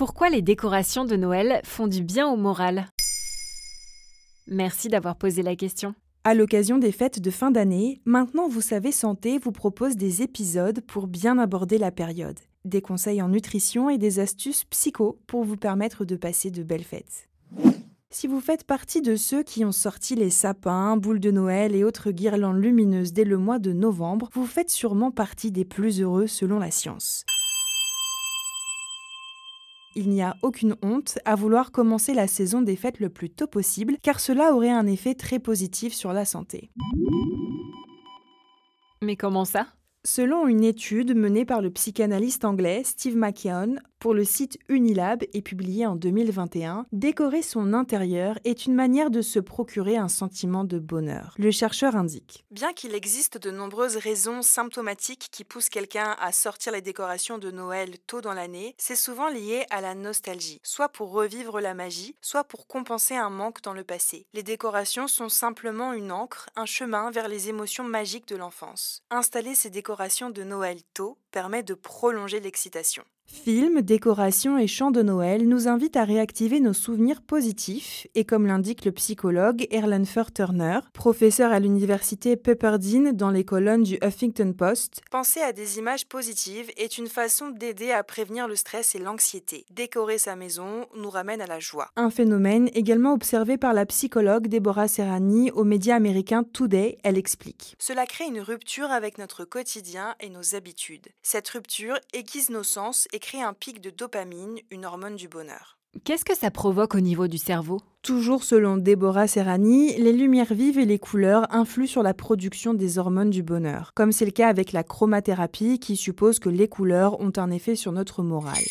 Pourquoi les décorations de Noël font du bien au moral? Merci d'avoir posé la question. À l'occasion des fêtes de fin d'année, Maintenant Vous savez Santé vous propose des épisodes pour bien aborder la période, des conseils en nutrition et des astuces psycho pour vous permettre de passer de belles fêtes. Si vous faites partie de ceux qui ont sorti les sapins, boules de Noël et autres guirlandes lumineuses dès le mois de novembre, vous faites sûrement partie des plus heureux selon la science. Il n'y a aucune honte à vouloir commencer la saison des fêtes le plus tôt possible, car cela aurait un effet très positif sur la santé. Mais comment ça? Selon une étude menée par le psychanalyste anglais Steve McKeown pour le site Unilab et publiée en 2021, décorer son intérieur est une manière de se procurer un sentiment de bonheur. Le chercheur indique Bien qu'il existe de nombreuses raisons symptomatiques qui poussent quelqu'un à sortir les décorations de Noël tôt dans l'année, c'est souvent lié à la nostalgie, soit pour revivre la magie, soit pour compenser un manque dans le passé. Les décorations sont simplement une encre, un chemin vers les émotions magiques de l'enfance. Installer ces décorations de Noël tôt permet de prolonger l'excitation. Films, décorations et chants de Noël nous invitent à réactiver nos souvenirs positifs et comme l'indique le psychologue Erlenfer Turner, professeur à l'université Pepperdine dans les colonnes du Huffington Post, penser à des images positives est une façon d'aider à prévenir le stress et l'anxiété. Décorer sa maison nous ramène à la joie. Un phénomène également observé par la psychologue Deborah Serrani aux médias américains Today, elle explique. Cela crée une rupture avec notre quotidien et nos habitudes. Cette rupture aiguise nos sens et crée un pic de dopamine, une hormone du bonheur. Qu'est-ce que ça provoque au niveau du cerveau? Toujours selon Deborah Serrani, les lumières vives et les couleurs influent sur la production des hormones du bonheur, comme c'est le cas avec la chromathérapie qui suppose que les couleurs ont un effet sur notre morale.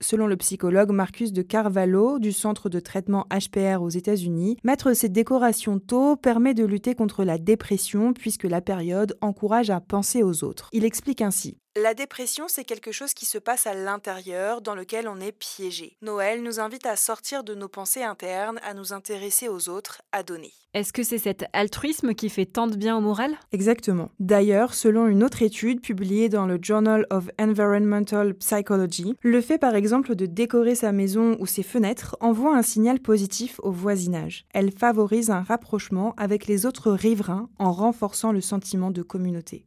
Selon le psychologue Marcus de Carvalho du centre de traitement HPR aux États-Unis, mettre ces décorations tôt permet de lutter contre la dépression puisque la période encourage à penser aux autres. Il explique ainsi la dépression, c'est quelque chose qui se passe à l'intérieur, dans lequel on est piégé. Noël nous invite à sortir de nos pensées internes, à nous intéresser aux autres, à donner. Est-ce que c'est cet altruisme qui fait tant de bien au moral? Exactement. D'ailleurs, selon une autre étude publiée dans le Journal of Environmental Psychology, le fait par exemple de décorer sa maison ou ses fenêtres envoie un signal positif au voisinage. Elle favorise un rapprochement avec les autres riverains en renforçant le sentiment de communauté.